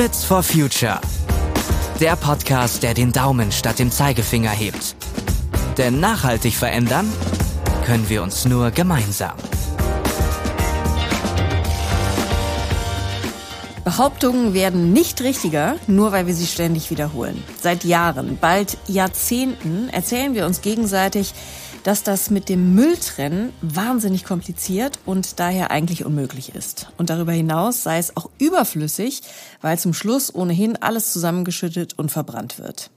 Fritz for Future. Der Podcast, der den Daumen statt dem Zeigefinger hebt. Denn nachhaltig verändern können wir uns nur gemeinsam. Behauptungen werden nicht richtiger, nur weil wir sie ständig wiederholen. Seit Jahren, bald Jahrzehnten erzählen wir uns gegenseitig, dass das mit dem Mülltrennen wahnsinnig kompliziert und daher eigentlich unmöglich ist. Und darüber hinaus sei es auch überflüssig, weil zum Schluss ohnehin alles zusammengeschüttet und verbrannt wird.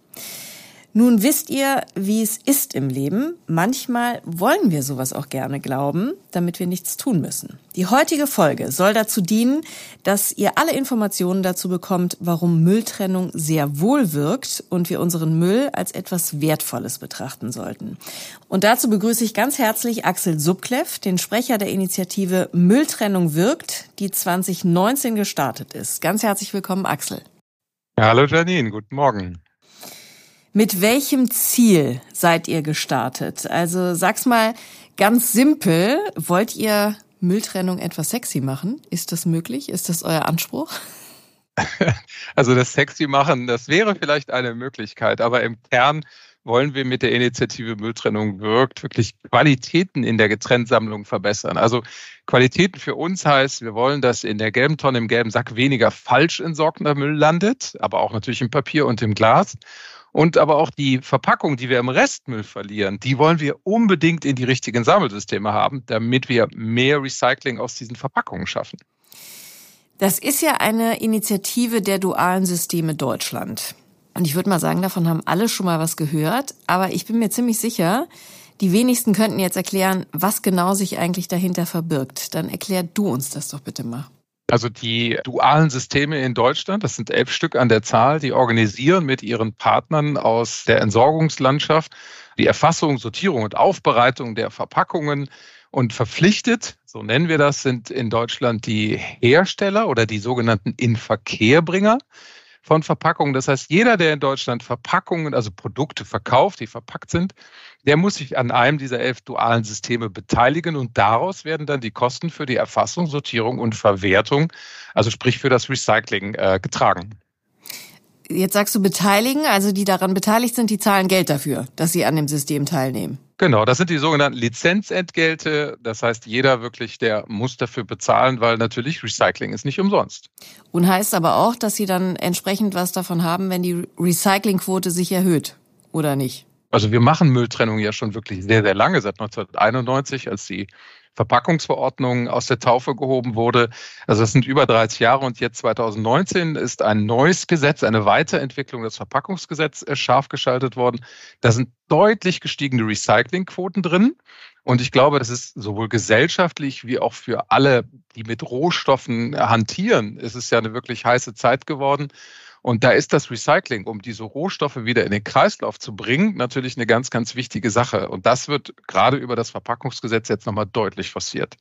Nun wisst ihr, wie es ist im Leben. Manchmal wollen wir sowas auch gerne glauben, damit wir nichts tun müssen. Die heutige Folge soll dazu dienen, dass ihr alle Informationen dazu bekommt, warum Mülltrennung sehr wohl wirkt und wir unseren Müll als etwas Wertvolles betrachten sollten. Und dazu begrüße ich ganz herzlich Axel Subkleff, den Sprecher der Initiative Mülltrennung wirkt, die 2019 gestartet ist. Ganz herzlich willkommen, Axel. Hallo Janine, guten Morgen. Mit welchem Ziel seid ihr gestartet? Also sag's mal ganz simpel. Wollt ihr Mülltrennung etwas sexy machen? Ist das möglich? Ist das euer Anspruch? Also das sexy machen, das wäre vielleicht eine Möglichkeit, aber im Kern wollen wir mit der Initiative Mülltrennung wirkt wirklich Qualitäten in der Getrenntsammlung verbessern. Also Qualitäten für uns heißt, wir wollen, dass in der gelben Tonne, im gelben Sack weniger falsch entsorgter Müll landet, aber auch natürlich im Papier und im Glas. Und aber auch die Verpackung, die wir im Restmüll verlieren, die wollen wir unbedingt in die richtigen Sammelsysteme haben, damit wir mehr Recycling aus diesen Verpackungen schaffen. Das ist ja eine Initiative der dualen Systeme Deutschland. Und ich würde mal sagen, davon haben alle schon mal was gehört. Aber ich bin mir ziemlich sicher, die wenigsten könnten jetzt erklären, was genau sich eigentlich dahinter verbirgt. Dann erklär du uns das doch bitte mal. Also die dualen Systeme in Deutschland, das sind elf Stück an der Zahl, die organisieren mit ihren Partnern aus der Entsorgungslandschaft die Erfassung, Sortierung und Aufbereitung der Verpackungen. Und verpflichtet, so nennen wir das, sind in Deutschland die Hersteller oder die sogenannten Inverkehrbringer von Verpackungen. Das heißt, jeder, der in Deutschland Verpackungen, also Produkte verkauft, die verpackt sind, der muss sich an einem dieser elf dualen Systeme beteiligen und daraus werden dann die Kosten für die Erfassung, Sortierung und Verwertung, also sprich für das Recycling, äh, getragen. Jetzt sagst du beteiligen, also die daran beteiligt sind, die zahlen Geld dafür, dass sie an dem System teilnehmen. Genau, das sind die sogenannten Lizenzentgelte. Das heißt, jeder wirklich, der muss dafür bezahlen, weil natürlich Recycling ist nicht umsonst. Und heißt aber auch, dass sie dann entsprechend was davon haben, wenn die Recyclingquote sich erhöht, oder nicht? Also wir machen Mülltrennung ja schon wirklich sehr, sehr lange, seit 1991, als die Verpackungsverordnung aus der Taufe gehoben wurde. Also das sind über 30 Jahre und jetzt 2019 ist ein neues Gesetz, eine Weiterentwicklung des Verpackungsgesetzes äh, scharf geschaltet worden. Da sind deutlich gestiegene Recyclingquoten drin. Und ich glaube, das ist sowohl gesellschaftlich wie auch für alle, die mit Rohstoffen hantieren, ist es ja eine wirklich heiße Zeit geworden. Und da ist das Recycling, um diese Rohstoffe wieder in den Kreislauf zu bringen, natürlich eine ganz, ganz wichtige Sache. Und das wird gerade über das Verpackungsgesetz jetzt nochmal deutlich forciert.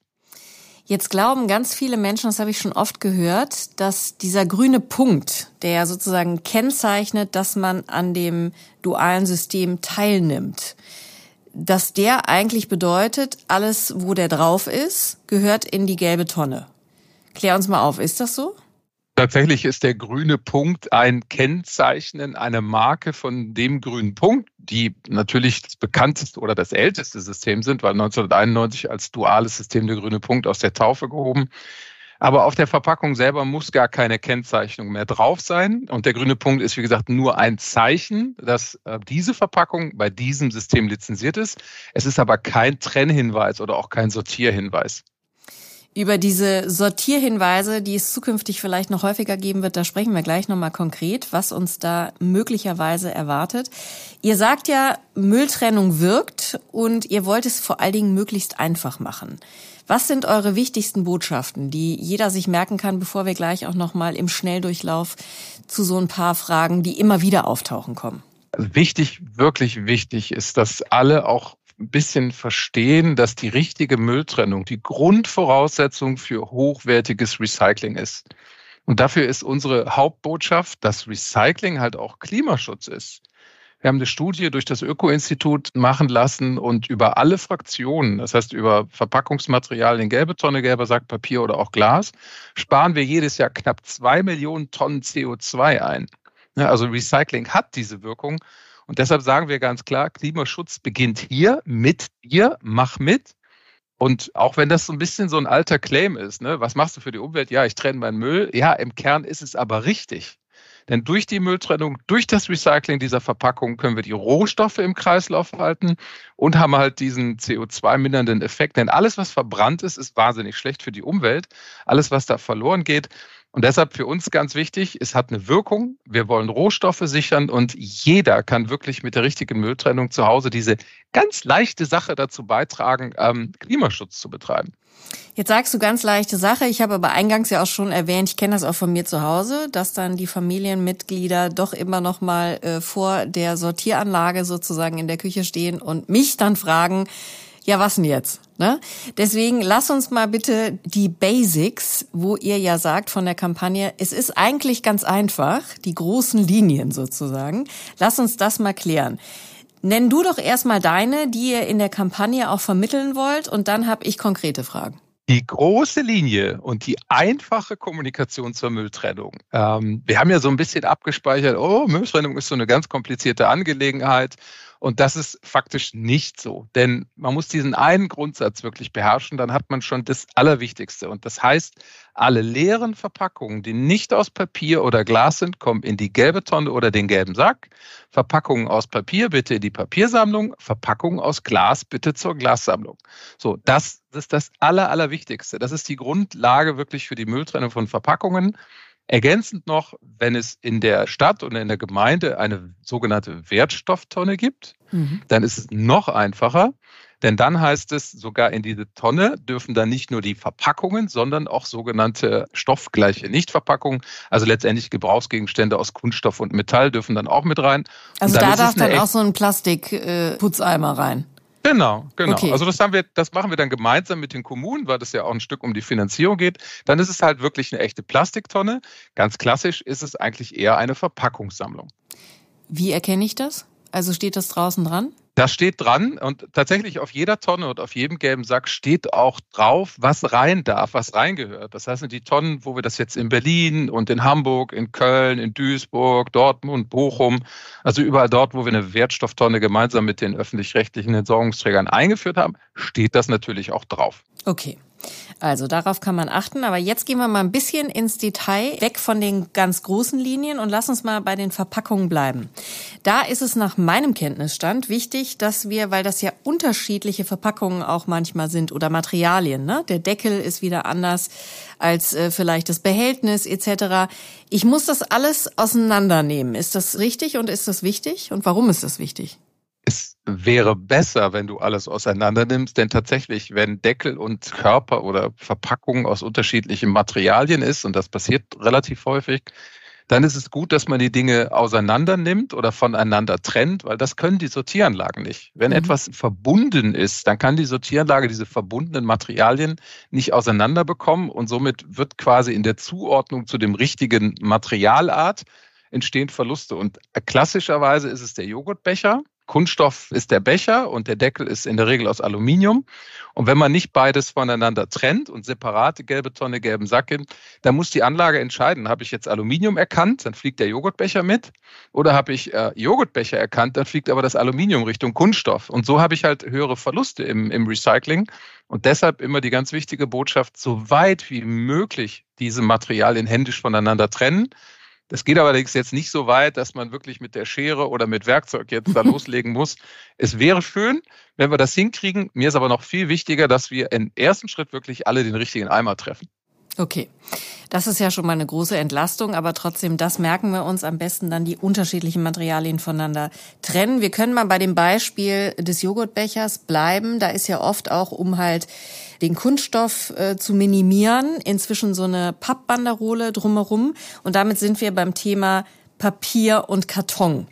Jetzt glauben ganz viele Menschen, das habe ich schon oft gehört, dass dieser grüne Punkt, der ja sozusagen kennzeichnet, dass man an dem dualen System teilnimmt, dass der eigentlich bedeutet, alles, wo der drauf ist, gehört in die gelbe Tonne. Klär uns mal auf, ist das so? Tatsächlich ist der grüne Punkt ein Kennzeichnen, eine Marke von dem grünen Punkt, die natürlich das bekannteste oder das älteste System sind, weil 1991 als duales System der grüne Punkt aus der Taufe gehoben. Aber auf der Verpackung selber muss gar keine Kennzeichnung mehr drauf sein. Und der grüne Punkt ist, wie gesagt, nur ein Zeichen, dass äh, diese Verpackung bei diesem System lizenziert ist. Es ist aber kein Trennhinweis oder auch kein Sortierhinweis. Über diese Sortierhinweise, die es zukünftig vielleicht noch häufiger geben wird, da sprechen wir gleich nochmal konkret, was uns da möglicherweise erwartet. Ihr sagt ja, Mülltrennung wirkt und ihr wollt es vor allen Dingen möglichst einfach machen. Was sind eure wichtigsten Botschaften, die jeder sich merken kann, bevor wir gleich auch nochmal im Schnelldurchlauf zu so ein paar Fragen, die immer wieder auftauchen, kommen? Wichtig, wirklich wichtig ist, dass alle auch ein bisschen verstehen, dass die richtige Mülltrennung die Grundvoraussetzung für hochwertiges Recycling ist. Und dafür ist unsere Hauptbotschaft, dass Recycling halt auch Klimaschutz ist. Wir haben eine Studie durch das Öko-Institut machen lassen und über alle Fraktionen, das heißt über Verpackungsmaterialien, gelbe Tonne, gelber Sack, Papier oder auch Glas, sparen wir jedes Jahr knapp zwei Millionen Tonnen CO2 ein. Also Recycling hat diese Wirkung. Und deshalb sagen wir ganz klar, Klimaschutz beginnt hier mit dir, mach mit. Und auch wenn das so ein bisschen so ein alter Claim ist, ne, was machst du für die Umwelt? Ja, ich trenne meinen Müll. Ja, im Kern ist es aber richtig. Denn durch die Mülltrennung, durch das Recycling dieser Verpackung können wir die Rohstoffe im Kreislauf halten und haben halt diesen CO2-mindernden Effekt. Denn alles, was verbrannt ist, ist wahnsinnig schlecht für die Umwelt. Alles, was da verloren geht, und deshalb für uns ganz wichtig, es hat eine Wirkung. Wir wollen Rohstoffe sichern und jeder kann wirklich mit der richtigen Mülltrennung zu Hause diese ganz leichte Sache dazu beitragen, ähm, Klimaschutz zu betreiben. Jetzt sagst du ganz leichte Sache. Ich habe aber eingangs ja auch schon erwähnt, ich kenne das auch von mir zu Hause, dass dann die Familienmitglieder doch immer noch mal äh, vor der Sortieranlage sozusagen in der Küche stehen und mich dann fragen, ja, was denn jetzt? Ne? Deswegen lass uns mal bitte die Basics, wo ihr ja sagt von der Kampagne, es ist eigentlich ganz einfach, die großen Linien sozusagen. Lass uns das mal klären. Nenn du doch erstmal deine, die ihr in der Kampagne auch vermitteln wollt, und dann habe ich konkrete Fragen. Die große Linie und die einfache Kommunikation zur Mülltrennung. Ähm, wir haben ja so ein bisschen abgespeichert, oh, Mülltrennung ist so eine ganz komplizierte Angelegenheit. Und das ist faktisch nicht so. Denn man muss diesen einen Grundsatz wirklich beherrschen, dann hat man schon das Allerwichtigste. Und das heißt, alle leeren Verpackungen, die nicht aus Papier oder Glas sind, kommen in die gelbe Tonne oder den gelben Sack. Verpackungen aus Papier bitte in die Papiersammlung. Verpackungen aus Glas bitte zur Glassammlung. So, das ist das Aller, Allerwichtigste. Das ist die Grundlage wirklich für die Mülltrennung von Verpackungen. Ergänzend noch, wenn es in der Stadt oder in der Gemeinde eine sogenannte Wertstofftonne gibt, mhm. dann ist es noch einfacher, denn dann heißt es, sogar in diese Tonne dürfen dann nicht nur die Verpackungen, sondern auch sogenannte stoffgleiche Nichtverpackungen, also letztendlich Gebrauchsgegenstände aus Kunststoff und Metall dürfen dann auch mit rein. Also da darf dann auch so ein Plastikputzeimer äh, rein. Genau, genau. Okay. Also das haben wir, das machen wir dann gemeinsam mit den Kommunen, weil das ja auch ein Stück um die Finanzierung geht. Dann ist es halt wirklich eine echte Plastiktonne. Ganz klassisch ist es eigentlich eher eine Verpackungssammlung. Wie erkenne ich das? Also steht das draußen dran? Das steht dran und tatsächlich auf jeder Tonne und auf jedem gelben Sack steht auch drauf, was rein darf, was reingehört. Das heißt, die Tonnen, wo wir das jetzt in Berlin und in Hamburg, in Köln, in Duisburg, Dortmund, Bochum, also überall dort, wo wir eine Wertstofftonne gemeinsam mit den öffentlich-rechtlichen Entsorgungsträgern eingeführt haben, steht das natürlich auch drauf. Okay. Also darauf kann man achten. Aber jetzt gehen wir mal ein bisschen ins Detail, weg von den ganz großen Linien und lass uns mal bei den Verpackungen bleiben. Da ist es nach meinem Kenntnisstand wichtig, dass wir, weil das ja unterschiedliche Verpackungen auch manchmal sind oder Materialien, ne? der Deckel ist wieder anders als äh, vielleicht das Behältnis etc. Ich muss das alles auseinandernehmen. Ist das richtig und ist das wichtig? Und warum ist das wichtig? Es wäre besser, wenn du alles auseinander nimmst, denn tatsächlich, wenn Deckel und Körper oder Verpackung aus unterschiedlichen Materialien ist, und das passiert relativ häufig, dann ist es gut, dass man die Dinge auseinander nimmt oder voneinander trennt, weil das können die Sortieranlagen nicht. Wenn mhm. etwas verbunden ist, dann kann die Sortieranlage diese verbundenen Materialien nicht auseinander bekommen und somit wird quasi in der Zuordnung zu dem richtigen Materialart entstehen Verluste. Und klassischerweise ist es der Joghurtbecher. Kunststoff ist der Becher und der Deckel ist in der Regel aus Aluminium. Und wenn man nicht beides voneinander trennt und separate gelbe Tonne, gelben Sack hin, dann muss die Anlage entscheiden, habe ich jetzt Aluminium erkannt, dann fliegt der Joghurtbecher mit, oder habe ich äh, Joghurtbecher erkannt, dann fliegt aber das Aluminium Richtung Kunststoff. Und so habe ich halt höhere Verluste im, im Recycling. Und deshalb immer die ganz wichtige Botschaft, so weit wie möglich diese Materialien händisch voneinander trennen das geht allerdings jetzt nicht so weit, dass man wirklich mit der Schere oder mit Werkzeug jetzt da loslegen muss. Es wäre schön, wenn wir das hinkriegen. Mir ist aber noch viel wichtiger, dass wir im ersten Schritt wirklich alle den richtigen Eimer treffen. Okay. Das ist ja schon mal eine große Entlastung, aber trotzdem, das merken wir uns am besten dann die unterschiedlichen Materialien voneinander trennen. Wir können mal bei dem Beispiel des Joghurtbechers bleiben. Da ist ja oft auch, um halt den Kunststoff äh, zu minimieren, inzwischen so eine Pappbanderole drumherum. Und damit sind wir beim Thema Papier und Karton.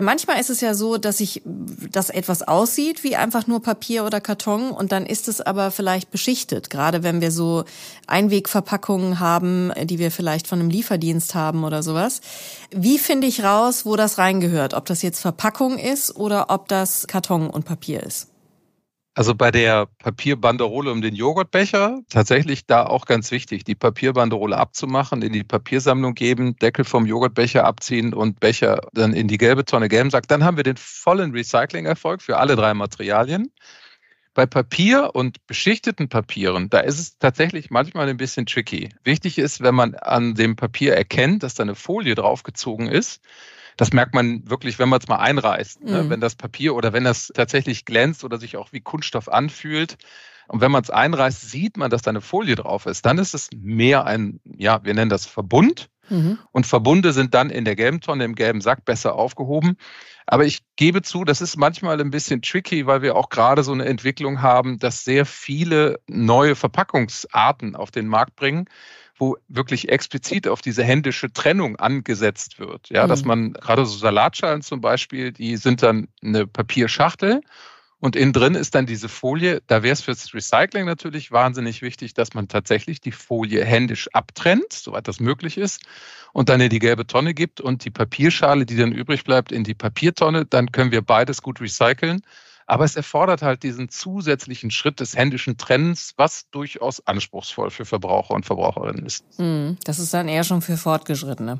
Manchmal ist es ja so, dass ich, dass etwas aussieht wie einfach nur Papier oder Karton und dann ist es aber vielleicht beschichtet. Gerade wenn wir so Einwegverpackungen haben, die wir vielleicht von einem Lieferdienst haben oder sowas. Wie finde ich raus, wo das reingehört? Ob das jetzt Verpackung ist oder ob das Karton und Papier ist? Also bei der Papierbanderole um den Joghurtbecher tatsächlich da auch ganz wichtig, die Papierbanderole abzumachen, in die Papiersammlung geben, Deckel vom Joghurtbecher abziehen und Becher dann in die gelbe Tonne gelben Sack. Dann haben wir den vollen Recycling-Erfolg für alle drei Materialien. Bei Papier und beschichteten Papieren, da ist es tatsächlich manchmal ein bisschen tricky. Wichtig ist, wenn man an dem Papier erkennt, dass da eine Folie draufgezogen ist, das merkt man wirklich, wenn man es mal einreißt. Ne? Mhm. Wenn das Papier oder wenn das tatsächlich glänzt oder sich auch wie Kunststoff anfühlt. Und wenn man es einreißt, sieht man, dass da eine Folie drauf ist. Dann ist es mehr ein, ja, wir nennen das Verbund. Mhm. Und Verbunde sind dann in der gelben Tonne, im gelben Sack besser aufgehoben. Aber ich gebe zu, das ist manchmal ein bisschen tricky, weil wir auch gerade so eine Entwicklung haben, dass sehr viele neue Verpackungsarten auf den Markt bringen wo wirklich explizit auf diese händische Trennung angesetzt wird. Ja, mhm. dass man gerade so Salatschalen zum Beispiel, die sind dann eine Papierschachtel und innen drin ist dann diese Folie. Da wäre es fürs Recycling natürlich wahnsinnig wichtig, dass man tatsächlich die Folie händisch abtrennt, soweit das möglich ist, und dann in die gelbe Tonne gibt und die Papierschale, die dann übrig bleibt, in die Papiertonne. Dann können wir beides gut recyceln. Aber es erfordert halt diesen zusätzlichen Schritt des händischen Trennens, was durchaus anspruchsvoll für Verbraucher und Verbraucherinnen ist. Hm, das ist dann eher schon für Fortgeschrittene.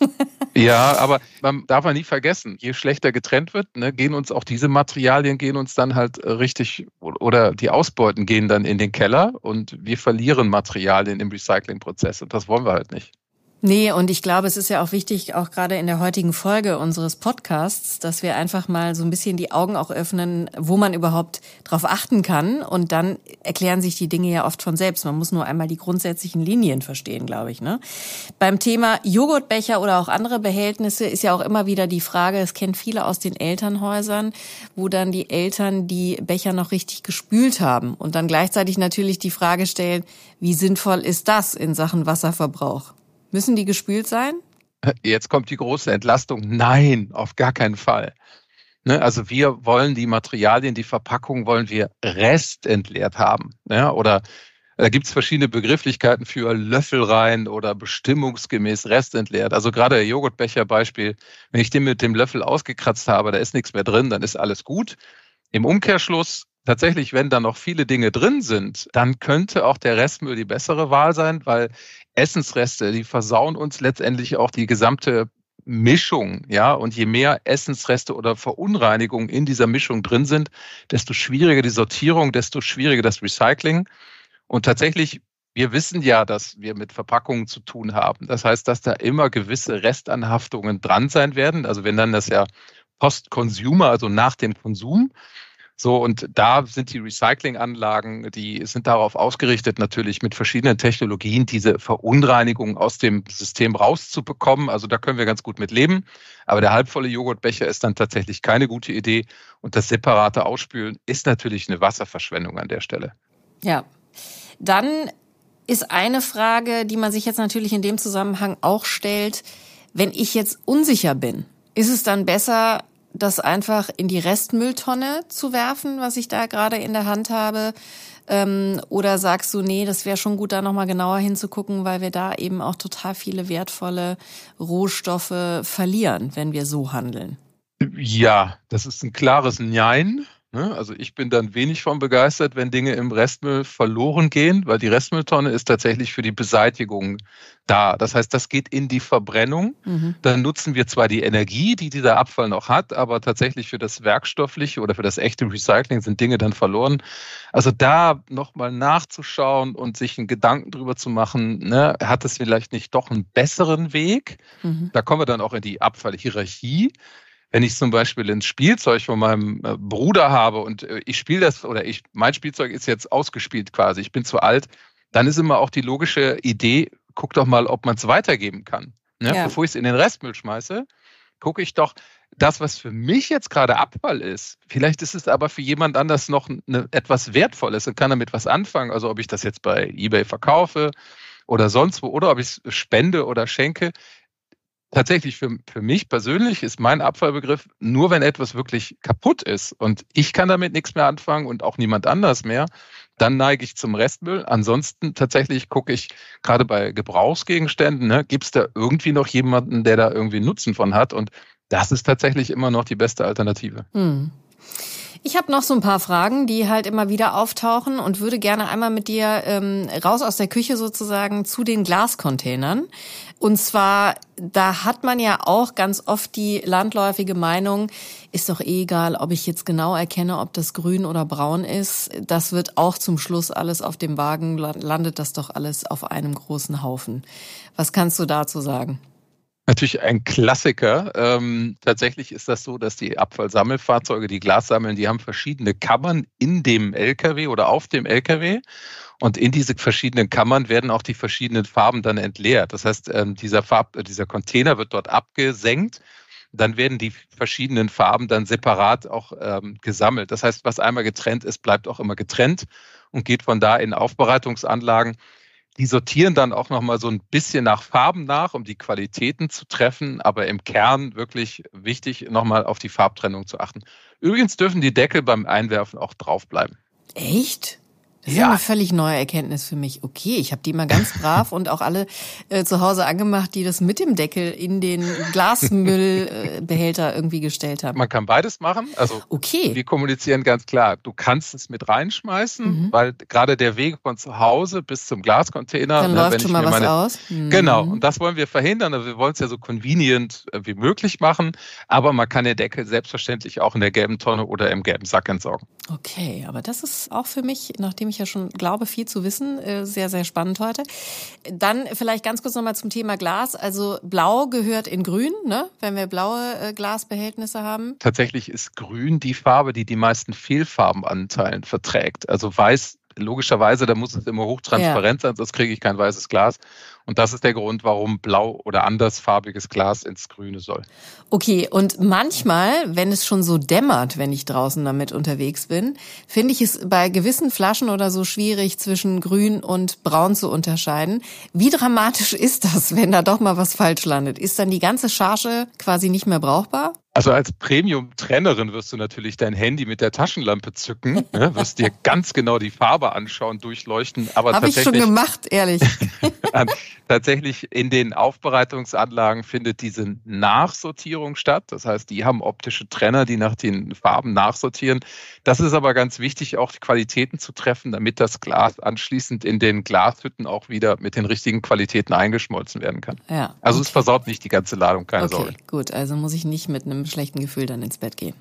ja, aber man darf man nie vergessen, je schlechter getrennt wird, ne, gehen uns auch diese Materialien, gehen uns dann halt äh, richtig, oder die Ausbeuten gehen dann in den Keller und wir verlieren Materialien im Recyclingprozess und das wollen wir halt nicht. Nee, und ich glaube, es ist ja auch wichtig, auch gerade in der heutigen Folge unseres Podcasts, dass wir einfach mal so ein bisschen die Augen auch öffnen, wo man überhaupt drauf achten kann. Und dann erklären sich die Dinge ja oft von selbst. Man muss nur einmal die grundsätzlichen Linien verstehen, glaube ich. Ne? Beim Thema Joghurtbecher oder auch andere Behältnisse ist ja auch immer wieder die Frage, es kennen viele aus den Elternhäusern, wo dann die Eltern die Becher noch richtig gespült haben und dann gleichzeitig natürlich die Frage stellen, wie sinnvoll ist das in Sachen Wasserverbrauch? Müssen die gespült sein? Jetzt kommt die große Entlastung. Nein, auf gar keinen Fall. Ne, also wir wollen die Materialien, die Verpackung wollen wir restentleert haben. Ja, oder da gibt es verschiedene Begrifflichkeiten für Löffel rein oder bestimmungsgemäß restentleert. Also gerade der Joghurtbecher-Beispiel, wenn ich den mit dem Löffel ausgekratzt habe, da ist nichts mehr drin, dann ist alles gut. Im Umkehrschluss tatsächlich, wenn da noch viele Dinge drin sind, dann könnte auch der Restmüll die bessere Wahl sein, weil Essensreste, die versauen uns letztendlich auch die gesamte Mischung, ja, und je mehr Essensreste oder Verunreinigungen in dieser Mischung drin sind, desto schwieriger die Sortierung, desto schwieriger das Recycling. Und tatsächlich, wir wissen ja, dass wir mit Verpackungen zu tun haben. Das heißt, dass da immer gewisse Restanhaftungen dran sein werden. Also wir nennen das ja Post-Consumer, also nach dem Konsum. So, und da sind die Recyclinganlagen, die sind darauf ausgerichtet, natürlich mit verschiedenen Technologien diese Verunreinigung aus dem System rauszubekommen. Also da können wir ganz gut mit leben. Aber der halbvolle Joghurtbecher ist dann tatsächlich keine gute Idee. Und das separate Ausspülen ist natürlich eine Wasserverschwendung an der Stelle. Ja. Dann ist eine Frage, die man sich jetzt natürlich in dem Zusammenhang auch stellt, wenn ich jetzt unsicher bin, ist es dann besser, das einfach in die Restmülltonne zu werfen, was ich da gerade in der Hand habe? Ähm, oder sagst du, nee, das wäre schon gut, da nochmal genauer hinzugucken, weil wir da eben auch total viele wertvolle Rohstoffe verlieren, wenn wir so handeln? Ja, das ist ein klares Nein. Ne? Also ich bin dann wenig von begeistert, wenn Dinge im Restmüll verloren gehen, weil die Restmülltonne ist tatsächlich für die Beseitigung da. Das heißt, das geht in die Verbrennung. Mhm. Dann nutzen wir zwar die Energie, die dieser Abfall noch hat, aber tatsächlich für das werkstoffliche oder für das echte Recycling sind Dinge dann verloren. Also da nochmal nachzuschauen und sich einen Gedanken drüber zu machen, ne, hat es vielleicht nicht doch einen besseren Weg? Mhm. Da kommen wir dann auch in die Abfallhierarchie wenn ich zum Beispiel ein Spielzeug von meinem äh, Bruder habe und äh, ich spiele das oder ich, mein Spielzeug ist jetzt ausgespielt quasi, ich bin zu alt, dann ist immer auch die logische Idee, guck doch mal, ob man es weitergeben kann. Ne? Ja. Bevor ich es in den Restmüll schmeiße, gucke ich doch, das, was für mich jetzt gerade Abfall ist, vielleicht ist es aber für jemand anders noch eine, etwas Wertvolles und kann damit was anfangen. Also ob ich das jetzt bei eBay verkaufe oder sonst wo oder ob ich es spende oder schenke tatsächlich für, für mich persönlich ist mein Abfallbegriff nur, wenn etwas wirklich kaputt ist und ich kann damit nichts mehr anfangen und auch niemand anders mehr, dann neige ich zum Restmüll. Ansonsten tatsächlich gucke ich gerade bei Gebrauchsgegenständen, ne, gibt es da irgendwie noch jemanden, der da irgendwie Nutzen von hat und das ist tatsächlich immer noch die beste Alternative. Hm. Ich habe noch so ein paar Fragen, die halt immer wieder auftauchen und würde gerne einmal mit dir ähm, raus aus der Küche sozusagen zu den Glascontainern. Und zwar, da hat man ja auch ganz oft die landläufige Meinung, ist doch eh egal, ob ich jetzt genau erkenne, ob das grün oder braun ist. Das wird auch zum Schluss alles auf dem Wagen, landet das doch alles auf einem großen Haufen. Was kannst du dazu sagen? Natürlich ein Klassiker. Ähm, tatsächlich ist das so, dass die Abfallsammelfahrzeuge, die Glas sammeln, die haben verschiedene Kammern in dem LKW oder auf dem LKW. Und in diese verschiedenen Kammern werden auch die verschiedenen Farben dann entleert. Das heißt, ähm, dieser, Farb, dieser Container wird dort abgesenkt. Dann werden die verschiedenen Farben dann separat auch ähm, gesammelt. Das heißt, was einmal getrennt ist, bleibt auch immer getrennt und geht von da in Aufbereitungsanlagen. Die sortieren dann auch nochmal so ein bisschen nach Farben nach, um die Qualitäten zu treffen, aber im Kern wirklich wichtig, nochmal auf die Farbtrennung zu achten. Übrigens dürfen die Deckel beim Einwerfen auch draufbleiben. Echt? Das ist ja. eine völlig neue Erkenntnis für mich. Okay, ich habe die mal ganz brav und auch alle äh, zu Hause angemacht, die das mit dem Deckel in den Glasmüllbehälter äh, irgendwie gestellt haben. Man kann beides machen. Also okay. wir kommunizieren ganz klar, du kannst es mit reinschmeißen, mhm. weil gerade der Weg von zu Hause bis zum Glascontainer. Dann ne, läuft schon mal was meine, aus. Mhm. Genau, und das wollen wir verhindern. Also wir wollen es ja so convenient äh, wie möglich machen, aber man kann den Deckel selbstverständlich auch in der gelben Tonne oder im gelben Sack entsorgen. Okay, aber das ist auch für mich, nachdem ich ja schon glaube, viel zu wissen, äh, sehr, sehr spannend heute. Dann vielleicht ganz kurz nochmal zum Thema Glas. Also blau gehört in grün, ne? wenn wir blaue äh, Glasbehältnisse haben. Tatsächlich ist grün die Farbe, die die meisten Fehlfarbenanteilen verträgt. Also weiß logischerweise, da muss es immer hochtransparent ja. sein, sonst kriege ich kein weißes Glas. Und das ist der Grund, warum blau oder andersfarbiges Glas ins Grüne soll. Okay, und manchmal, wenn es schon so dämmert, wenn ich draußen damit unterwegs bin, finde ich es bei gewissen Flaschen oder so schwierig, zwischen grün und braun zu unterscheiden. Wie dramatisch ist das, wenn da doch mal was falsch landet? Ist dann die ganze Charge quasi nicht mehr brauchbar? Also als Premium-Trennerin wirst du natürlich dein Handy mit der Taschenlampe zücken, ne, wirst dir ganz genau die Farbe anschauen, durchleuchten. Aber Habe ich schon gemacht, ehrlich. tatsächlich in den Aufbereitungsanlagen findet diese Nachsortierung statt. Das heißt, die haben optische Trenner, die nach den Farben nachsortieren. Das ist aber ganz wichtig, auch die Qualitäten zu treffen, damit das Glas anschließend in den Glashütten auch wieder mit den richtigen Qualitäten eingeschmolzen werden kann. Ja, also okay. es versaut nicht die ganze Ladung, keine okay, Sorge. Gut, also muss ich nicht mit einem schlechten Gefühl dann ins Bett gehen.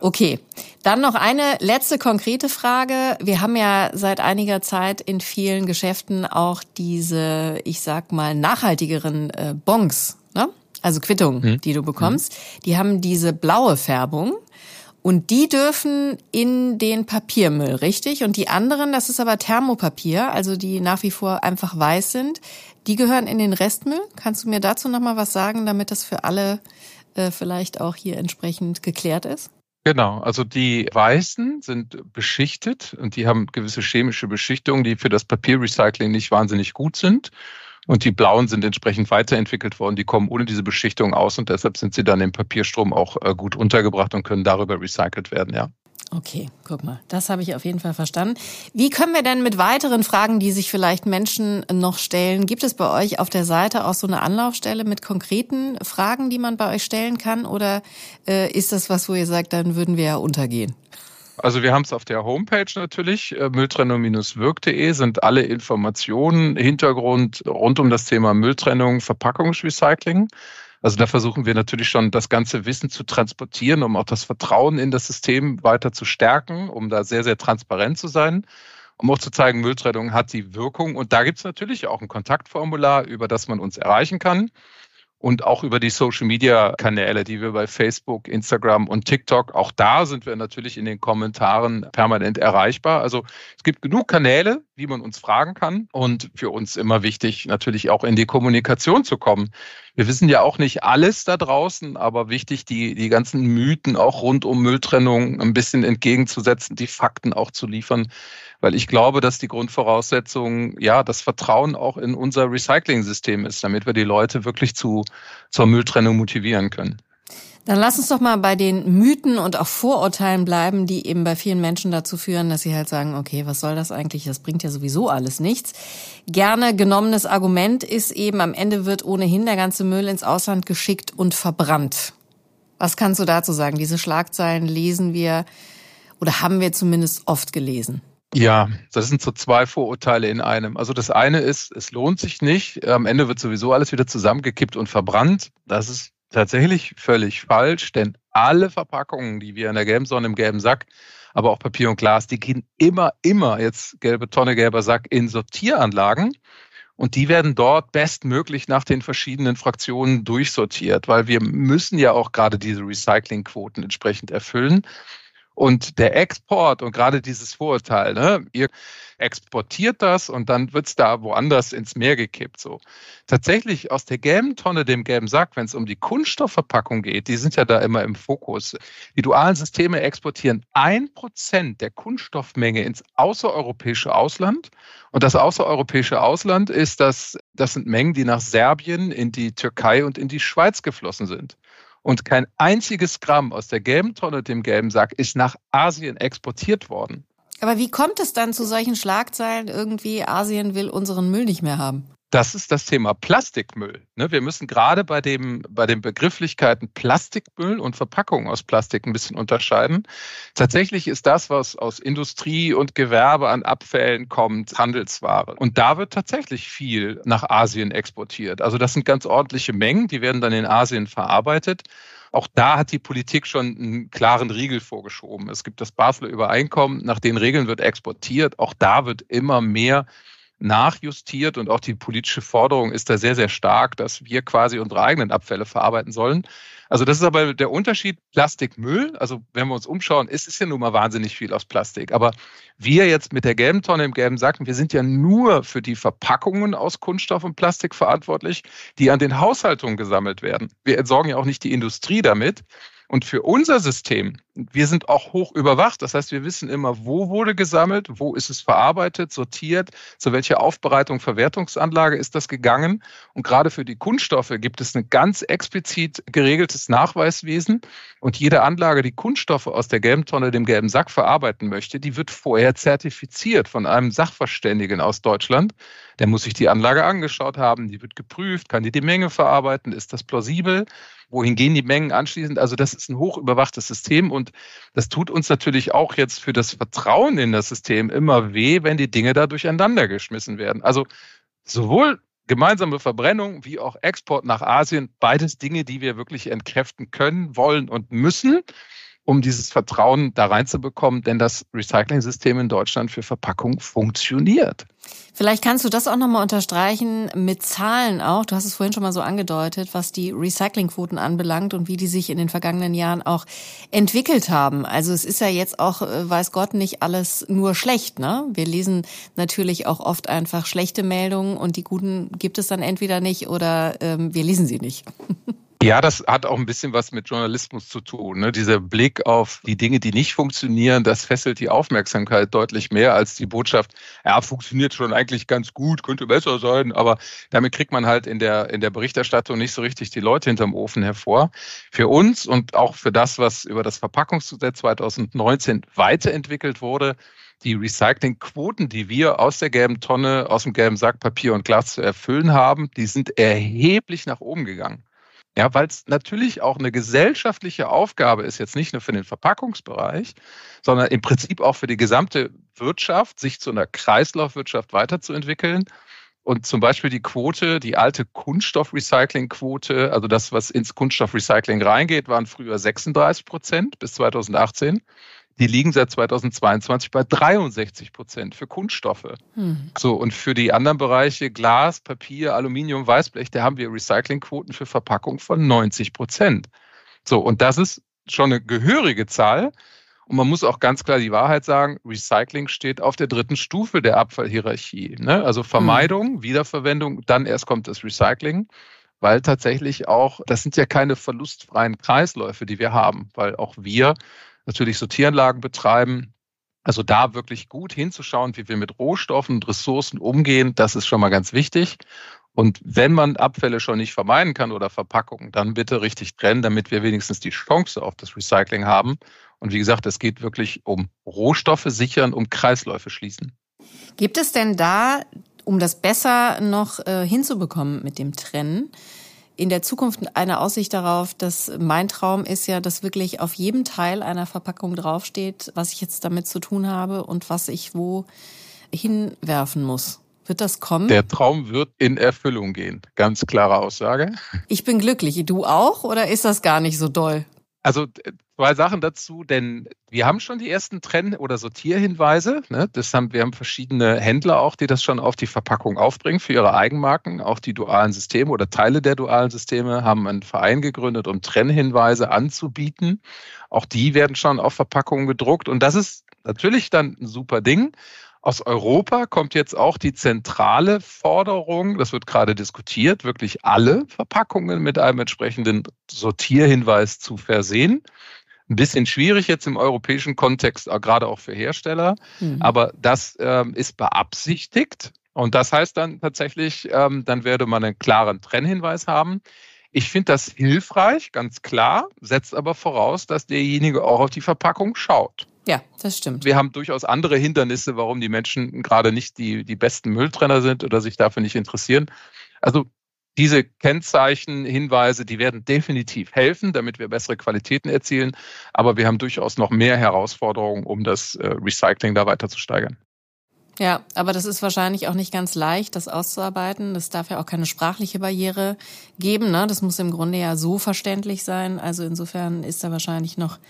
Okay, dann noch eine letzte konkrete Frage. Wir haben ja seit einiger Zeit in vielen Geschäften auch diese, ich sag mal, nachhaltigeren äh, Bons, ne? also Quittungen, hm. die du bekommst. Hm. Die haben diese blaue Färbung. Und die dürfen in den Papiermüll, richtig? Und die anderen, das ist aber Thermopapier, also die nach wie vor einfach weiß sind, die gehören in den Restmüll. Kannst du mir dazu noch mal was sagen, damit das für alle äh, vielleicht auch hier entsprechend geklärt ist? Genau, also die Weißen sind beschichtet und die haben gewisse chemische Beschichtungen, die für das Papierrecycling nicht wahnsinnig gut sind. Und die Blauen sind entsprechend weiterentwickelt worden, die kommen ohne diese Beschichtung aus und deshalb sind sie dann im Papierstrom auch äh, gut untergebracht und können darüber recycelt werden, ja. Okay, guck mal, das habe ich auf jeden Fall verstanden. Wie können wir denn mit weiteren Fragen, die sich vielleicht Menschen noch stellen, gibt es bei euch auf der Seite auch so eine Anlaufstelle mit konkreten Fragen, die man bei euch stellen kann? Oder äh, ist das was, wo ihr sagt, dann würden wir ja untergehen? Also wir haben es auf der Homepage natürlich, äh, mülltrennung-wirk.de sind alle Informationen, Hintergrund rund um das Thema Mülltrennung, Verpackungsrecycling. Also da versuchen wir natürlich schon das ganze Wissen zu transportieren, um auch das Vertrauen in das System weiter zu stärken, um da sehr, sehr transparent zu sein, um auch zu zeigen, Mülltrennung hat die Wirkung. Und da gibt es natürlich auch ein Kontaktformular, über das man uns erreichen kann und auch über die Social-Media-Kanäle, die wir bei Facebook, Instagram und TikTok, auch da sind wir natürlich in den Kommentaren permanent erreichbar. Also es gibt genug Kanäle, wie man uns fragen kann und für uns immer wichtig, natürlich auch in die Kommunikation zu kommen. Wir wissen ja auch nicht alles da draußen, aber wichtig, die, die ganzen Mythen auch rund um Mülltrennung ein bisschen entgegenzusetzen, die Fakten auch zu liefern, weil ich glaube, dass die Grundvoraussetzung, ja, das Vertrauen auch in unser Recycling-System ist, damit wir die Leute wirklich zu, zur Mülltrennung motivieren können. Dann lass uns doch mal bei den Mythen und auch Vorurteilen bleiben, die eben bei vielen Menschen dazu führen, dass sie halt sagen, okay, was soll das eigentlich? Das bringt ja sowieso alles nichts. Gerne genommenes Argument ist eben, am Ende wird ohnehin der ganze Müll ins Ausland geschickt und verbrannt. Was kannst du dazu sagen? Diese Schlagzeilen lesen wir oder haben wir zumindest oft gelesen. Ja, das sind so zwei Vorurteile in einem. Also das eine ist, es lohnt sich nicht. Am Ende wird sowieso alles wieder zusammengekippt und verbrannt. Das ist tatsächlich völlig falsch, denn alle Verpackungen, die wir in der gelben Sonne, im gelben Sack, aber auch Papier und Glas, die gehen immer, immer, jetzt gelbe Tonne, gelber Sack, in Sortieranlagen. Und die werden dort bestmöglich nach den verschiedenen Fraktionen durchsortiert, weil wir müssen ja auch gerade diese Recyclingquoten entsprechend erfüllen. Und der Export und gerade dieses Vorurteil, ne, ihr exportiert das und dann wird es da woanders ins Meer gekippt. So. Tatsächlich aus der gelben Tonne, dem gelben Sack, wenn es um die Kunststoffverpackung geht, die sind ja da immer im Fokus. Die dualen Systeme exportieren ein Prozent der Kunststoffmenge ins außereuropäische Ausland. Und das außereuropäische Ausland ist das, das sind Mengen, die nach Serbien, in die Türkei und in die Schweiz geflossen sind. Und kein einziges Gramm aus der gelben Tonne, dem gelben Sack, ist nach Asien exportiert worden. Aber wie kommt es dann zu solchen Schlagzeilen irgendwie, Asien will unseren Müll nicht mehr haben? Das ist das Thema Plastikmüll. Ne, wir müssen gerade bei, dem, bei den Begrifflichkeiten Plastikmüll und Verpackung aus Plastik ein bisschen unterscheiden. Tatsächlich ist das, was aus Industrie und Gewerbe an Abfällen kommt, Handelsware. Und da wird tatsächlich viel nach Asien exportiert. Also das sind ganz ordentliche Mengen, die werden dann in Asien verarbeitet. Auch da hat die Politik schon einen klaren Riegel vorgeschoben. Es gibt das Basler Übereinkommen, nach den Regeln wird exportiert. Auch da wird immer mehr nachjustiert und auch die politische Forderung ist da sehr, sehr stark, dass wir quasi unsere eigenen Abfälle verarbeiten sollen. Also das ist aber der Unterschied Plastikmüll. Also wenn wir uns umschauen, ist es ja nun mal wahnsinnig viel aus Plastik. Aber wir jetzt mit der gelben Tonne im gelben Sack, wir sind ja nur für die Verpackungen aus Kunststoff und Plastik verantwortlich, die an den Haushaltungen gesammelt werden. Wir entsorgen ja auch nicht die Industrie damit. Und für unser System, wir sind auch hoch überwacht. Das heißt, wir wissen immer, wo wurde gesammelt, wo ist es verarbeitet, sortiert, zu welcher Aufbereitung, Verwertungsanlage ist das gegangen. Und gerade für die Kunststoffe gibt es ein ganz explizit geregeltes Nachweiswesen. Und jede Anlage, die Kunststoffe aus der gelben Tonne, dem gelben Sack verarbeiten möchte, die wird vorher zertifiziert von einem Sachverständigen aus Deutschland. Der muss sich die Anlage angeschaut haben, die wird geprüft, kann die die Menge verarbeiten, ist das plausibel? wohin gehen die Mengen anschließend. Also das ist ein hochüberwachtes System und das tut uns natürlich auch jetzt für das Vertrauen in das System immer weh, wenn die Dinge da durcheinander geschmissen werden. Also sowohl gemeinsame Verbrennung wie auch Export nach Asien, beides Dinge, die wir wirklich entkräften können, wollen und müssen um dieses Vertrauen da reinzubekommen, denn das Recycling-System in Deutschland für Verpackung funktioniert. Vielleicht kannst du das auch nochmal unterstreichen mit Zahlen auch. Du hast es vorhin schon mal so angedeutet, was die Recyclingquoten anbelangt und wie die sich in den vergangenen Jahren auch entwickelt haben. Also es ist ja jetzt auch, äh, weiß Gott, nicht alles nur schlecht. Ne? Wir lesen natürlich auch oft einfach schlechte Meldungen und die guten gibt es dann entweder nicht oder ähm, wir lesen sie nicht. Ja, das hat auch ein bisschen was mit Journalismus zu tun. Ne? Dieser Blick auf die Dinge, die nicht funktionieren, das fesselt die Aufmerksamkeit deutlich mehr als die Botschaft, ja, funktioniert schon eigentlich ganz gut, könnte besser sein, aber damit kriegt man halt in der, in der Berichterstattung nicht so richtig die Leute hinterm Ofen hervor. Für uns und auch für das, was über das Verpackungsgesetz 2019 weiterentwickelt wurde, die Recyclingquoten, die wir aus der gelben Tonne, aus dem gelben Sack Papier und Glas zu erfüllen haben, die sind erheblich nach oben gegangen. Ja, weil es natürlich auch eine gesellschaftliche Aufgabe ist, jetzt nicht nur für den Verpackungsbereich, sondern im Prinzip auch für die gesamte Wirtschaft, sich zu einer Kreislaufwirtschaft weiterzuentwickeln. Und zum Beispiel die Quote, die alte Kunststoffrecyclingquote, also das, was ins Kunststoffrecycling reingeht, waren früher 36 Prozent bis 2018 die liegen seit 2022 bei 63 Prozent für Kunststoffe. Hm. So, und für die anderen Bereiche Glas, Papier, Aluminium, Weißblech, da haben wir Recyclingquoten für Verpackung von 90 Prozent. So, und das ist schon eine gehörige Zahl. Und man muss auch ganz klar die Wahrheit sagen, Recycling steht auf der dritten Stufe der Abfallhierarchie. Ne? Also Vermeidung, hm. Wiederverwendung, dann erst kommt das Recycling. weil tatsächlich auch, das sind ja keine verlustfreien Kreisläufe, die wir haben, weil auch wir natürlich Sortieranlagen betreiben. Also da wirklich gut hinzuschauen, wie wir mit Rohstoffen und Ressourcen umgehen, das ist schon mal ganz wichtig. Und wenn man Abfälle schon nicht vermeiden kann oder Verpackungen, dann bitte richtig trennen, damit wir wenigstens die Chance auf das Recycling haben. Und wie gesagt, es geht wirklich um Rohstoffe sichern, um Kreisläufe schließen. Gibt es denn da, um das besser noch äh, hinzubekommen mit dem Trennen, in der Zukunft eine Aussicht darauf, dass mein Traum ist ja, dass wirklich auf jedem Teil einer Verpackung draufsteht, was ich jetzt damit zu tun habe und was ich wo hinwerfen muss. Wird das kommen? Der Traum wird in Erfüllung gehen. Ganz klare Aussage. Ich bin glücklich. Du auch? Oder ist das gar nicht so doll? Also zwei Sachen dazu, denn wir haben schon die ersten Trenn- oder Sortierhinweise. Ne? Das haben, wir haben verschiedene Händler auch, die das schon auf die Verpackung aufbringen für ihre Eigenmarken. Auch die dualen Systeme oder Teile der dualen Systeme haben einen Verein gegründet, um Trennhinweise anzubieten. Auch die werden schon auf Verpackungen gedruckt. Und das ist natürlich dann ein super Ding. Aus Europa kommt jetzt auch die zentrale Forderung, das wird gerade diskutiert, wirklich alle Verpackungen mit einem entsprechenden Sortierhinweis zu versehen. Ein bisschen schwierig jetzt im europäischen Kontext, äh, gerade auch für Hersteller, mhm. aber das ähm, ist beabsichtigt. Und das heißt dann tatsächlich, ähm, dann werde man einen klaren Trennhinweis haben. Ich finde das hilfreich, ganz klar, setzt aber voraus, dass derjenige auch auf die Verpackung schaut. Ja, das stimmt. Wir haben durchaus andere Hindernisse, warum die Menschen gerade nicht die, die besten Mülltrenner sind oder sich dafür nicht interessieren. Also diese Kennzeichen, Hinweise, die werden definitiv helfen, damit wir bessere Qualitäten erzielen. Aber wir haben durchaus noch mehr Herausforderungen, um das äh, Recycling da weiter zu steigern. Ja, aber das ist wahrscheinlich auch nicht ganz leicht, das auszuarbeiten. Das darf ja auch keine sprachliche Barriere geben. Ne? Das muss im Grunde ja so verständlich sein. Also insofern ist da wahrscheinlich noch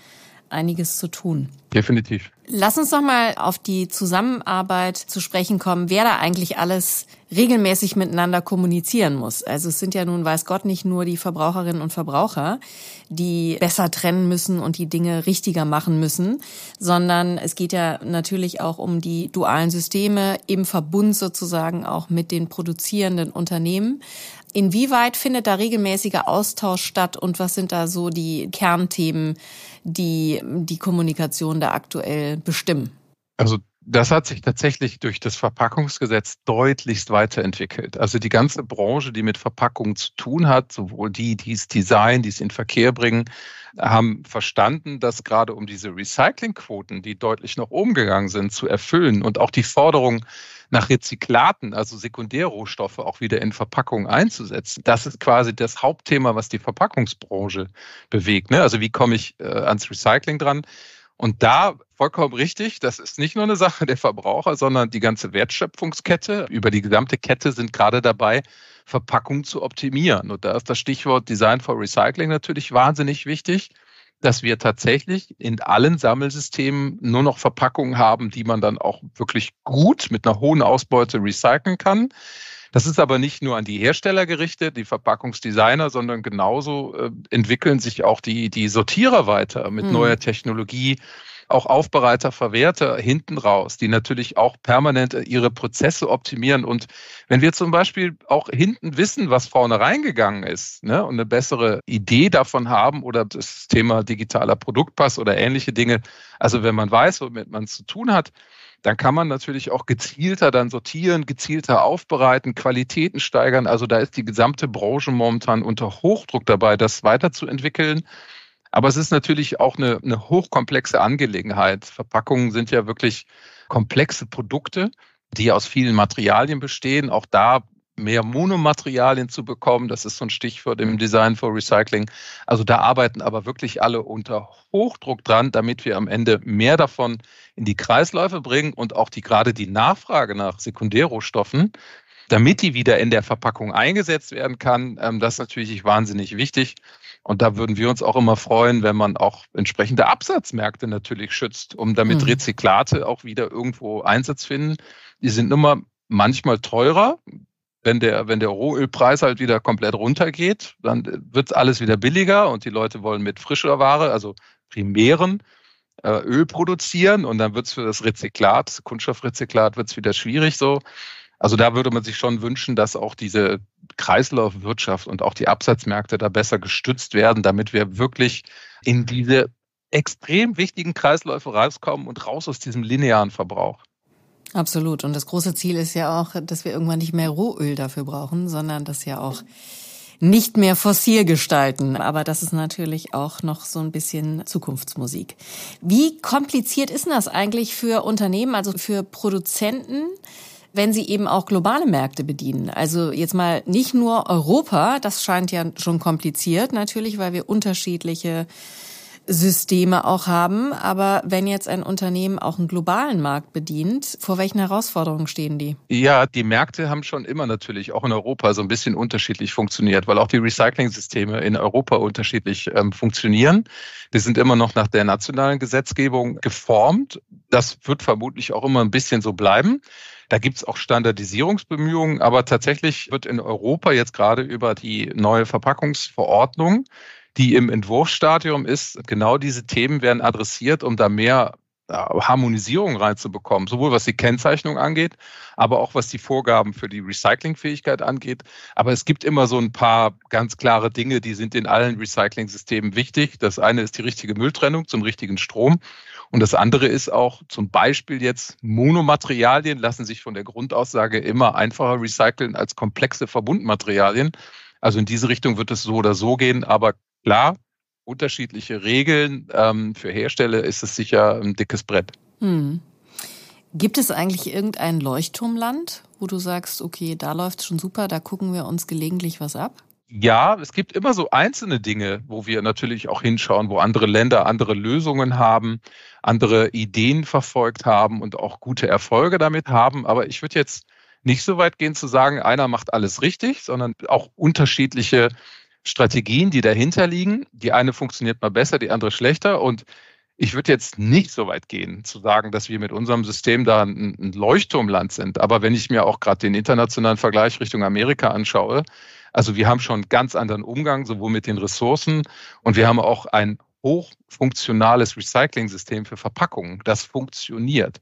einiges zu tun. Definitiv. Lass uns noch mal auf die Zusammenarbeit zu sprechen kommen, wer da eigentlich alles regelmäßig miteinander kommunizieren muss. Also es sind ja nun, weiß Gott, nicht nur die Verbraucherinnen und Verbraucher, die besser trennen müssen und die Dinge richtiger machen müssen, sondern es geht ja natürlich auch um die dualen Systeme im Verbund sozusagen auch mit den produzierenden Unternehmen. Inwieweit findet da regelmäßiger Austausch statt und was sind da so die Kernthemen, die die Kommunikation da aktuell bestimmen? Also das hat sich tatsächlich durch das Verpackungsgesetz deutlichst weiterentwickelt. Also die ganze Branche, die mit Verpackungen zu tun hat, sowohl die, die es designen, die es in Verkehr bringen, haben verstanden, dass gerade um diese Recyclingquoten, die deutlich nach oben gegangen sind, zu erfüllen und auch die Forderung nach Rezyklaten, also Sekundärrohstoffe, auch wieder in Verpackungen einzusetzen. Das ist quasi das Hauptthema, was die Verpackungsbranche bewegt. Ne? Also wie komme ich äh, ans Recycling dran? Und da vollkommen richtig, das ist nicht nur eine Sache der Verbraucher, sondern die ganze Wertschöpfungskette. Über die gesamte Kette sind gerade dabei, Verpackungen zu optimieren. Und da ist das Stichwort Design for Recycling natürlich wahnsinnig wichtig, dass wir tatsächlich in allen Sammelsystemen nur noch Verpackungen haben, die man dann auch wirklich gut mit einer hohen Ausbeute recyceln kann. Das ist aber nicht nur an die Hersteller gerichtet, die Verpackungsdesigner, sondern genauso äh, entwickeln sich auch die, die Sortierer weiter mit mhm. neuer Technologie, auch Aufbereiter, Verwerter hinten raus, die natürlich auch permanent ihre Prozesse optimieren. Und wenn wir zum Beispiel auch hinten wissen, was vorne reingegangen ist ne, und eine bessere Idee davon haben oder das Thema digitaler Produktpass oder ähnliche Dinge, also wenn man weiß, womit man es zu tun hat, dann kann man natürlich auch gezielter dann sortieren, gezielter aufbereiten, Qualitäten steigern. Also da ist die gesamte Branche momentan unter Hochdruck dabei, das weiterzuentwickeln. Aber es ist natürlich auch eine, eine hochkomplexe Angelegenheit. Verpackungen sind ja wirklich komplexe Produkte, die aus vielen Materialien bestehen. Auch da mehr Monomaterialien zu bekommen. Das ist so ein Stichwort im Design for Recycling. Also da arbeiten aber wirklich alle unter Hochdruck dran, damit wir am Ende mehr davon in die Kreisläufe bringen und auch die gerade die Nachfrage nach Sekundärrohstoffen, damit die wieder in der Verpackung eingesetzt werden kann. Ähm, das ist natürlich wahnsinnig wichtig. Und da würden wir uns auch immer freuen, wenn man auch entsprechende Absatzmärkte natürlich schützt, um damit mhm. Rezyklate auch wieder irgendwo Einsatz finden. Die sind nun mal manchmal teurer, wenn der, wenn der Rohölpreis halt wieder komplett runtergeht, dann wird alles wieder billiger und die Leute wollen mit frischer Ware, also primären äh, Öl produzieren und dann wird es für das Rezyklat, das Kunststoffrezyklat, wird es wieder schwierig so. Also da würde man sich schon wünschen, dass auch diese Kreislaufwirtschaft und auch die Absatzmärkte da besser gestützt werden, damit wir wirklich in diese extrem wichtigen Kreisläufe rauskommen und raus aus diesem linearen Verbrauch. Absolut. Und das große Ziel ist ja auch, dass wir irgendwann nicht mehr Rohöl dafür brauchen, sondern das ja auch nicht mehr fossil gestalten. Aber das ist natürlich auch noch so ein bisschen Zukunftsmusik. Wie kompliziert ist denn das eigentlich für Unternehmen, also für Produzenten? wenn sie eben auch globale Märkte bedienen. Also jetzt mal nicht nur Europa, das scheint ja schon kompliziert natürlich, weil wir unterschiedliche Systeme auch haben. Aber wenn jetzt ein Unternehmen auch einen globalen Markt bedient, vor welchen Herausforderungen stehen die? Ja, die Märkte haben schon immer natürlich auch in Europa so ein bisschen unterschiedlich funktioniert, weil auch die Recycling-Systeme in Europa unterschiedlich ähm, funktionieren. Die sind immer noch nach der nationalen Gesetzgebung geformt. Das wird vermutlich auch immer ein bisschen so bleiben. Da gibt es auch Standardisierungsbemühungen, aber tatsächlich wird in Europa jetzt gerade über die neue Verpackungsverordnung die im Entwurfsstadium ist. Genau diese Themen werden adressiert, um da mehr Harmonisierung reinzubekommen, sowohl was die Kennzeichnung angeht, aber auch was die Vorgaben für die Recyclingfähigkeit angeht. Aber es gibt immer so ein paar ganz klare Dinge, die sind in allen Recycling-Systemen wichtig. Das eine ist die richtige Mülltrennung zum richtigen Strom. Und das andere ist auch zum Beispiel jetzt Monomaterialien lassen sich von der Grundaussage immer einfacher recyceln als komplexe Verbundmaterialien. Also in diese Richtung wird es so oder so gehen, aber Klar, unterschiedliche Regeln. Ähm, für Hersteller ist es sicher ein dickes Brett. Hm. Gibt es eigentlich irgendein Leuchtturmland, wo du sagst, okay, da läuft es schon super, da gucken wir uns gelegentlich was ab? Ja, es gibt immer so einzelne Dinge, wo wir natürlich auch hinschauen, wo andere Länder andere Lösungen haben, andere Ideen verfolgt haben und auch gute Erfolge damit haben. Aber ich würde jetzt nicht so weit gehen zu sagen, einer macht alles richtig, sondern auch unterschiedliche Strategien, die dahinter liegen. Die eine funktioniert mal besser, die andere schlechter. Und ich würde jetzt nicht so weit gehen, zu sagen, dass wir mit unserem System da ein, Leuchtturmland sind. Aber wenn ich mir auch gerade den internationalen Vergleich Richtung Amerika anschaue, also wir haben schon einen ganz anderen Umgang, sowohl mit den Ressourcen und wir haben auch ein hochfunktionales Recycling-System für Verpackungen. Das funktioniert.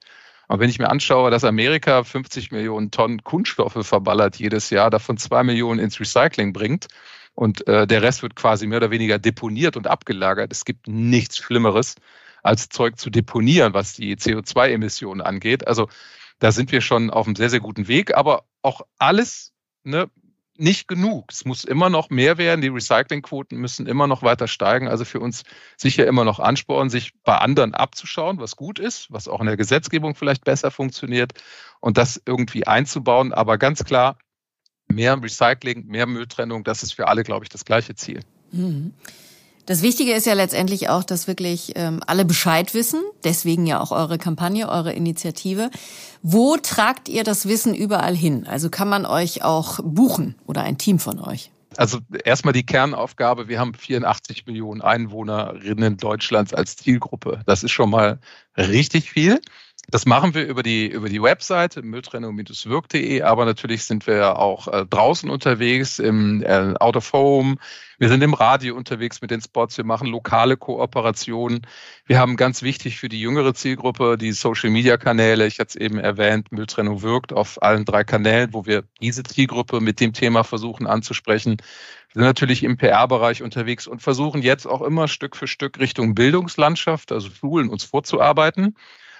Und wenn ich mir anschaue, dass Amerika 50 Millionen Tonnen Kunststoffe verballert jedes Jahr, davon zwei Millionen ins Recycling bringt und äh, der Rest wird quasi mehr oder weniger deponiert und abgelagert. Es gibt nichts Schlimmeres, als Zeug zu deponieren, was die CO2-Emissionen angeht. Also da sind wir schon auf einem sehr, sehr guten Weg, aber auch alles ne, nicht genug. Es muss immer noch mehr werden. Die Recyclingquoten müssen immer noch weiter steigen. Also für uns sicher immer noch Ansporn, sich bei anderen abzuschauen, was gut ist, was auch in der Gesetzgebung vielleicht besser funktioniert und das irgendwie einzubauen. Aber ganz klar, mehr Recycling, mehr Mülltrennung, das ist für alle, glaube ich, das gleiche Ziel. Mhm. Das Wichtige ist ja letztendlich auch, dass wirklich ähm, alle Bescheid wissen. Deswegen ja auch eure Kampagne, eure Initiative. Wo tragt ihr das Wissen überall hin? Also kann man euch auch buchen oder ein Team von euch? Also erstmal die Kernaufgabe, wir haben 84 Millionen Einwohnerinnen Deutschlands als Zielgruppe. Das ist schon mal richtig viel. Das machen wir über die, über die Webseite mülltrennung-wirk.de, aber natürlich sind wir auch äh, draußen unterwegs, im äh, Out of Home. Wir sind im Radio unterwegs mit den Spots. Wir machen lokale Kooperationen. Wir haben ganz wichtig für die jüngere Zielgruppe die Social Media Kanäle. Ich hatte es eben erwähnt, Mülltrennung wirkt auf allen drei Kanälen, wo wir diese Zielgruppe mit dem Thema versuchen anzusprechen. Wir sind natürlich im PR-Bereich unterwegs und versuchen jetzt auch immer Stück für Stück Richtung Bildungslandschaft, also Schulen, uns vorzuarbeiten.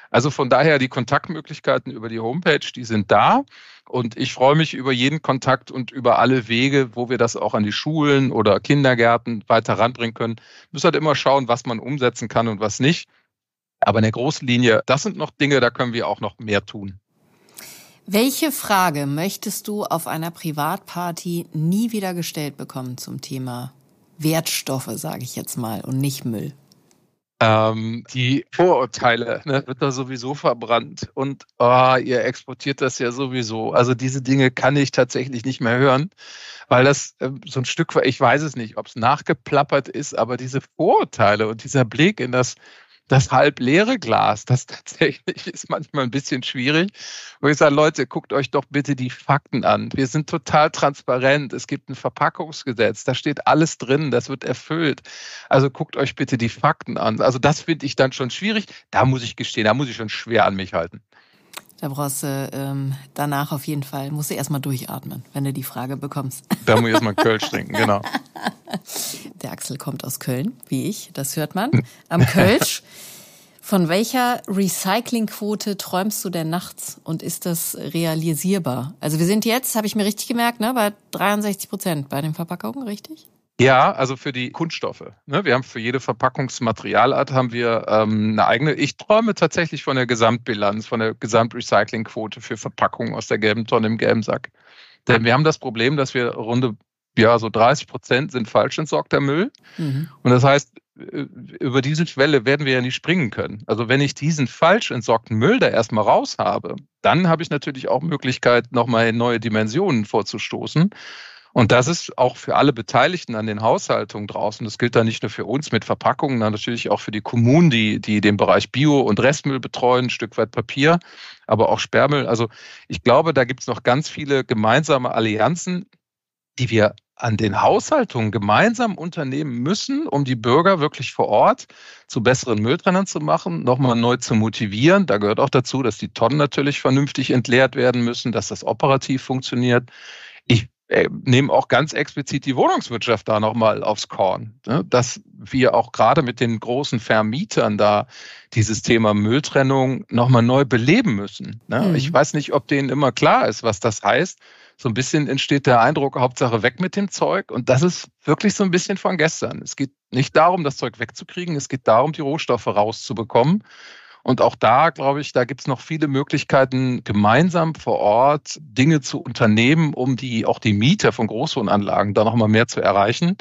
Also von daher die Kontaktmöglichkeiten über die Homepage, die sind da. Und ich freue mich über jeden Kontakt und über alle Wege, wo wir das auch an die Schulen oder Kindergärten weiter ranbringen können. Müssen halt immer schauen, was man umsetzen kann und was nicht. Aber in der großen Linie, das sind noch Dinge, da können wir auch noch mehr tun. Welche Frage möchtest du auf einer Privatparty nie wieder gestellt bekommen zum Thema Wertstoffe, sage ich jetzt mal, und nicht Müll? Ähm, die Vorurteile ne, wird da sowieso verbrannt und oh, ihr exportiert das ja sowieso. Also diese Dinge kann ich tatsächlich nicht mehr hören, weil das äh, so ein Stück, ich weiß es nicht, ob es nachgeplappert ist, aber diese Vorurteile und dieser Blick in das das halb leere Glas, das tatsächlich ist manchmal ein bisschen schwierig. Wo ich sage, Leute, guckt euch doch bitte die Fakten an. Wir sind total transparent. Es gibt ein Verpackungsgesetz, da steht alles drin, das wird erfüllt. Also guckt euch bitte die Fakten an. Also das finde ich dann schon schwierig. Da muss ich gestehen, da muss ich schon schwer an mich halten. Da brauchst du ähm, danach auf jeden Fall, musst du erstmal durchatmen, wenn du die Frage bekommst. Da muss ich erstmal Kölsch trinken, genau. Der Axel kommt aus Köln, wie ich, das hört man. Am Kölsch. Von welcher Recyclingquote träumst du denn nachts und ist das realisierbar? Also wir sind jetzt, habe ich mir richtig gemerkt, ne, bei 63 Prozent bei den Verpackungen, richtig? Ja, also für die Kunststoffe. Ne? Wir haben für jede Verpackungsmaterialart haben wir ähm, eine eigene. Ich träume tatsächlich von der Gesamtbilanz, von der Gesamtrecyclingquote für Verpackungen aus der gelben Tonne im gelben Sack. Denn wir haben das Problem, dass wir runde, ja, so 30 Prozent sind falsch entsorgter Müll. Mhm. Und das heißt, äh, über diese Schwelle werden wir ja nicht springen können. Also wenn ich diesen falsch entsorgten Müll da erstmal raus habe, dann habe ich natürlich auch Möglichkeit, nochmal in neue Dimensionen vorzustoßen. Und das ist auch für alle Beteiligten an den Haushaltungen draußen. Das gilt da nicht nur für uns mit Verpackungen, sondern natürlich auch für die Kommunen, die, die den Bereich Bio- und Restmüll betreuen, ein Stück weit Papier, aber auch Sperrmüll. Also ich glaube, da gibt es noch ganz viele gemeinsame Allianzen, die wir an den Haushaltungen gemeinsam unternehmen müssen, um die Bürger wirklich vor Ort zu besseren Mülltrennern zu machen, nochmal neu zu motivieren. Da gehört auch dazu, dass die Tonnen natürlich vernünftig entleert werden müssen, dass das operativ funktioniert. Ich äh, nehmen auch ganz explizit die Wohnungswirtschaft da nochmal aufs Korn, ne? dass wir auch gerade mit den großen Vermietern da dieses Thema Mülltrennung nochmal neu beleben müssen. Ne? Mhm. Ich weiß nicht, ob denen immer klar ist, was das heißt. So ein bisschen entsteht der Eindruck, Hauptsache weg mit dem Zeug. Und das ist wirklich so ein bisschen von gestern. Es geht nicht darum, das Zeug wegzukriegen, es geht darum, die Rohstoffe rauszubekommen. Und auch da, glaube ich, da gibt es noch viele Möglichkeiten, gemeinsam vor Ort Dinge zu unternehmen, um die auch die Mieter von Großwohnanlagen da nochmal mehr zu erreichen.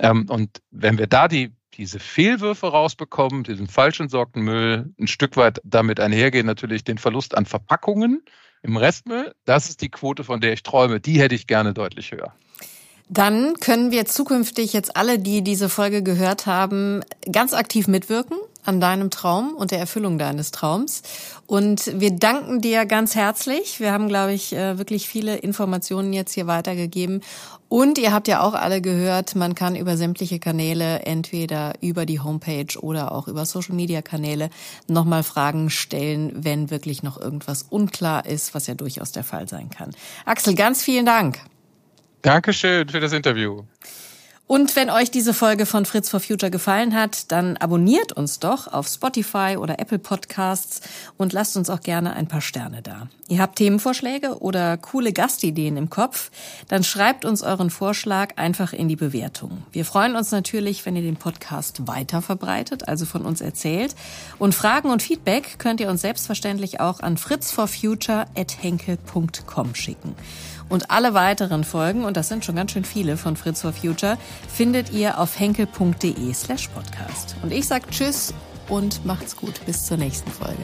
Ähm, und wenn wir da die diese Fehlwürfe rausbekommen, diesen falsch entsorgten Müll, ein Stück weit damit einhergehen natürlich den Verlust an Verpackungen im Restmüll. Das ist die Quote, von der ich träume. Die hätte ich gerne deutlich höher. Dann können wir zukünftig jetzt alle, die diese Folge gehört haben, ganz aktiv mitwirken an deinem Traum und der Erfüllung deines Traums. Und wir danken dir ganz herzlich. Wir haben, glaube ich, äh, wirklich viele Informationen jetzt hier weitergegeben. Und ihr habt ja auch alle gehört, man kann über sämtliche Kanäle, entweder über die Homepage oder auch über Social-Media-Kanäle, nochmal Fragen stellen, wenn wirklich noch irgendwas unklar ist, was ja durchaus der Fall sein kann. Axel, ganz vielen Dank. Dankeschön für das Interview. Und wenn euch diese Folge von Fritz for Future gefallen hat, dann abonniert uns doch auf Spotify oder Apple Podcasts und lasst uns auch gerne ein paar Sterne da. Ihr habt Themenvorschläge oder coole Gastideen im Kopf, dann schreibt uns euren Vorschlag einfach in die Bewertung. Wir freuen uns natürlich, wenn ihr den Podcast weiter verbreitet, also von uns erzählt. Und Fragen und Feedback könnt ihr uns selbstverständlich auch an fritzforfuture@henkel.com schicken. Und alle weiteren Folgen, und das sind schon ganz schön viele von Fritz for Future, findet ihr auf henkel.de slash podcast. Und ich sag Tschüss und macht's gut. Bis zur nächsten Folge.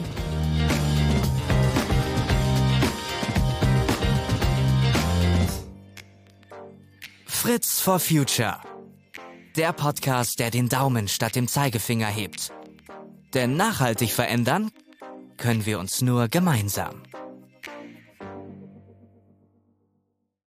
Fritz for Future. Der Podcast, der den Daumen statt dem Zeigefinger hebt. Denn nachhaltig verändern können wir uns nur gemeinsam.